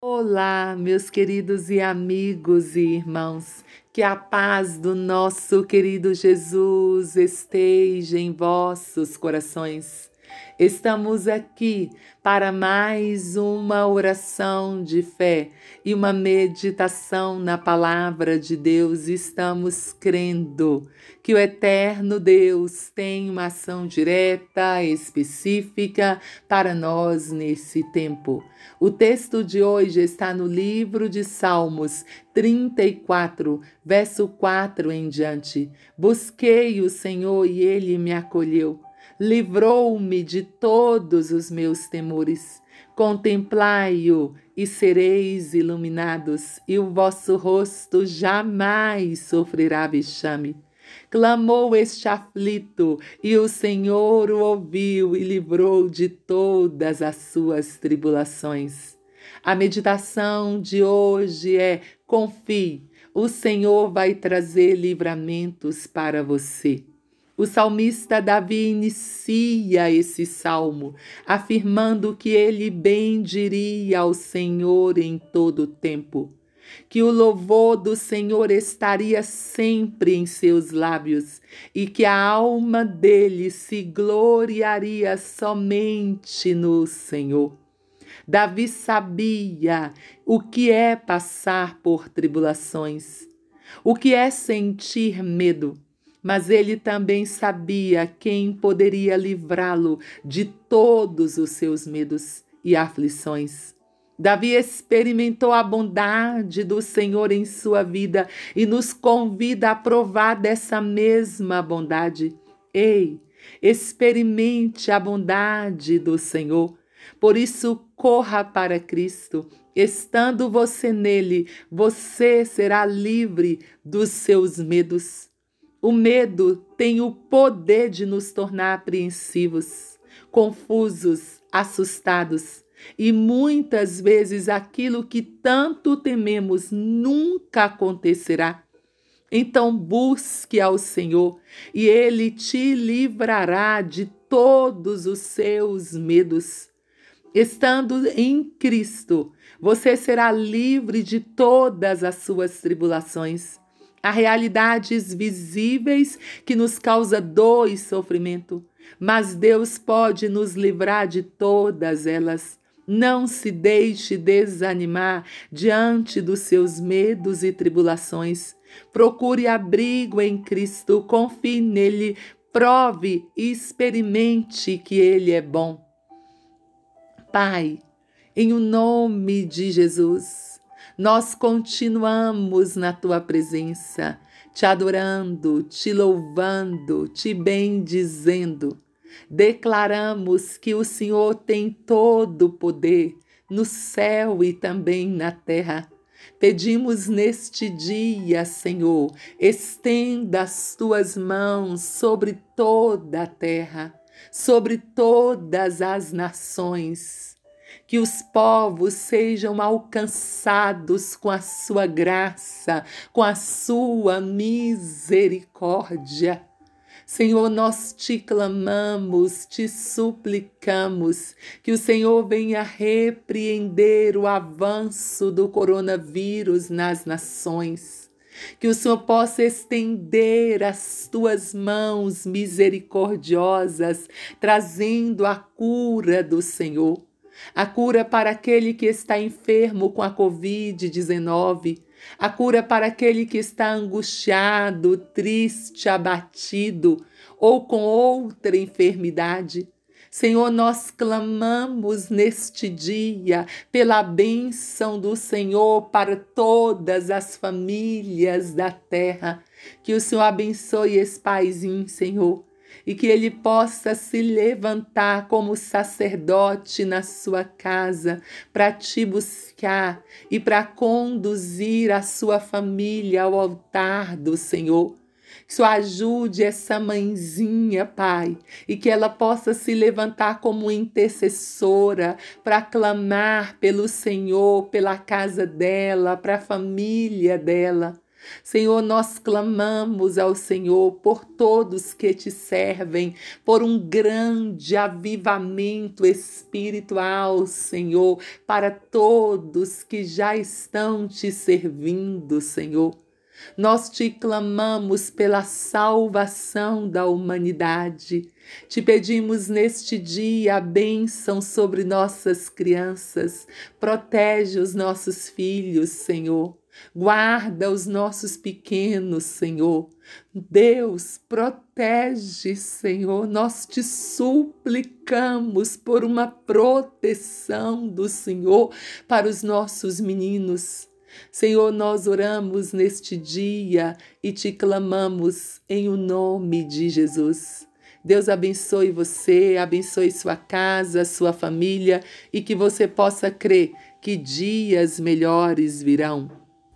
Olá, meus queridos e amigos e irmãos, que a paz do nosso querido Jesus esteja em vossos corações. Estamos aqui para mais uma oração de fé e uma meditação na palavra de Deus. Estamos crendo que o eterno Deus tem uma ação direta, específica para nós nesse tempo. O texto de hoje está no livro de Salmos 34, verso 4 em diante. Busquei o Senhor e ele me acolheu livrou-me de todos os meus temores. Contemplai-o e sereis iluminados, e o vosso rosto jamais sofrerá vexame. Clamou este aflito, e o Senhor o ouviu e livrou de todas as suas tribulações. A meditação de hoje é: confie, o Senhor vai trazer livramentos para você. O salmista Davi inicia esse salmo afirmando que ele bendiria ao Senhor em todo o tempo, que o louvor do Senhor estaria sempre em seus lábios e que a alma dele se gloriaria somente no Senhor. Davi sabia o que é passar por tribulações, o que é sentir medo mas ele também sabia quem poderia livrá-lo de todos os seus medos e aflições. Davi experimentou a bondade do Senhor em sua vida e nos convida a provar dessa mesma bondade. Ei, experimente a bondade do Senhor. Por isso, corra para Cristo. Estando você nele, você será livre dos seus medos. O medo tem o poder de nos tornar apreensivos, confusos, assustados. E muitas vezes aquilo que tanto tememos nunca acontecerá. Então busque ao Senhor e Ele te livrará de todos os seus medos. Estando em Cristo, você será livre de todas as suas tribulações. Há realidades visíveis que nos causa dor e sofrimento, mas Deus pode nos livrar de todas elas. Não se deixe desanimar diante dos seus medos e tribulações. Procure abrigo em Cristo, confie nele, prove e experimente que ele é bom. Pai, em o nome de Jesus, nós continuamos na tua presença, te adorando, te louvando, te bendizendo. Declaramos que o Senhor tem todo o poder no céu e também na terra. Pedimos neste dia, Senhor, estenda as tuas mãos sobre toda a terra, sobre todas as nações que os povos sejam alcançados com a sua graça, com a sua misericórdia. Senhor, nós te clamamos, te suplicamos que o Senhor venha repreender o avanço do coronavírus nas nações. Que o Senhor possa estender as tuas mãos misericordiosas, trazendo a cura do Senhor a cura para aquele que está enfermo com a Covid-19, a cura para aquele que está angustiado, triste, abatido ou com outra enfermidade. Senhor, nós clamamos neste dia pela bênção do Senhor para todas as famílias da terra. Que o Senhor abençoe esse paizinho, Senhor e que ele possa se levantar como sacerdote na sua casa para te buscar e para conduzir a sua família ao altar do Senhor. Senhor ajude essa mãezinha, Pai, e que ela possa se levantar como intercessora para clamar pelo Senhor, pela casa dela, para a família dela. Senhor, nós clamamos ao Senhor por todos que te servem, por um grande avivamento espiritual, Senhor, para todos que já estão te servindo, Senhor. Nós te clamamos pela salvação da humanidade. Te pedimos neste dia a bênção sobre nossas crianças. Protege os nossos filhos, Senhor. Guarda os nossos pequenos, Senhor. Deus, protege, Senhor. Nós te suplicamos por uma proteção do Senhor para os nossos meninos. Senhor, nós oramos neste dia e te clamamos em o nome de Jesus. Deus abençoe você, abençoe sua casa, sua família e que você possa crer que dias melhores virão.